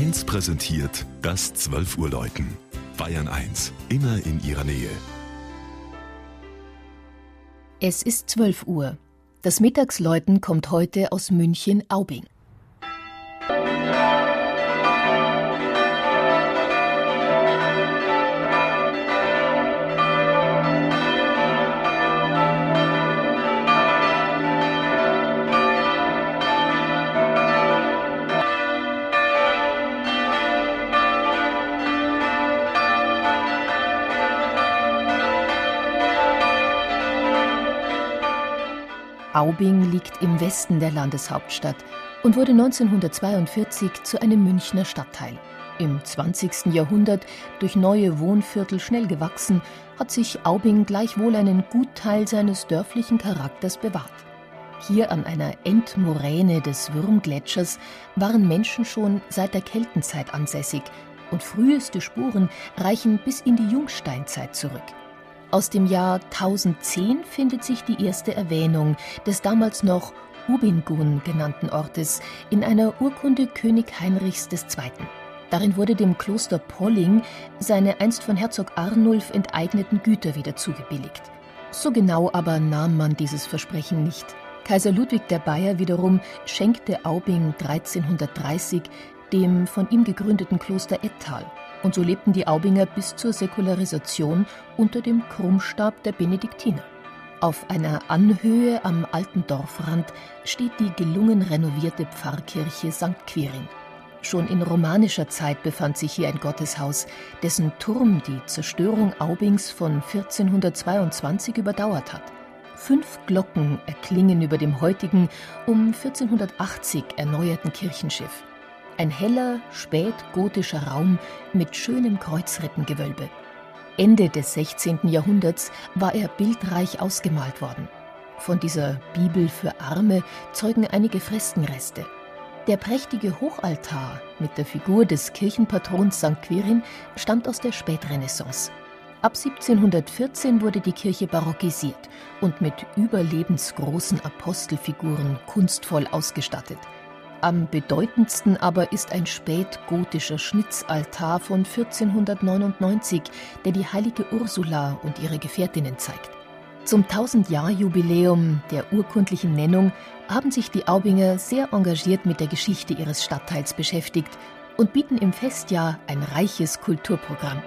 1 präsentiert das 12 Uhr Läuten. Bayern 1, immer in ihrer Nähe. Es ist 12 Uhr. Das Mittagsläuten kommt heute aus München-Aubing. Aubing liegt im Westen der Landeshauptstadt und wurde 1942 zu einem Münchner Stadtteil. Im 20. Jahrhundert durch neue Wohnviertel schnell gewachsen, hat sich Aubing gleichwohl einen Gutteil seines dörflichen Charakters bewahrt. Hier an einer Endmoräne des Würmgletschers waren Menschen schon seit der Keltenzeit ansässig und früheste Spuren reichen bis in die Jungsteinzeit zurück. Aus dem Jahr 1010 findet sich die erste Erwähnung des damals noch Ubingun genannten Ortes in einer Urkunde König Heinrichs II. Darin wurde dem Kloster Polling seine einst von Herzog Arnulf enteigneten Güter wieder zugebilligt. So genau aber nahm man dieses Versprechen nicht. Kaiser Ludwig der Bayer wiederum schenkte Aubing 1330 dem von ihm gegründeten Kloster Ettal und so lebten die Aubinger bis zur Säkularisation unter dem Krummstab der Benediktiner. Auf einer Anhöhe am alten Dorfrand steht die gelungen renovierte Pfarrkirche St. Quirin. Schon in romanischer Zeit befand sich hier ein Gotteshaus, dessen Turm die Zerstörung Aubings von 1422 überdauert hat. Fünf Glocken erklingen über dem heutigen, um 1480 erneuerten Kirchenschiff. Ein heller, spätgotischer Raum mit schönem Kreuzrippengewölbe. Ende des 16. Jahrhunderts war er bildreich ausgemalt worden. Von dieser Bibel für Arme zeugen einige Freskenreste. Der prächtige Hochaltar mit der Figur des Kirchenpatrons St. Quirin stammt aus der Spätrenaissance. Ab 1714 wurde die Kirche barockisiert und mit überlebensgroßen Apostelfiguren kunstvoll ausgestattet. Am bedeutendsten aber ist ein spätgotischer Schnitzaltar von 1499, der die heilige Ursula und ihre Gefährtinnen zeigt. Zum 1000-Jahr-Jubiläum der urkundlichen Nennung haben sich die Aubinger sehr engagiert mit der Geschichte ihres Stadtteils beschäftigt und bieten im Festjahr ein reiches Kulturprogramm.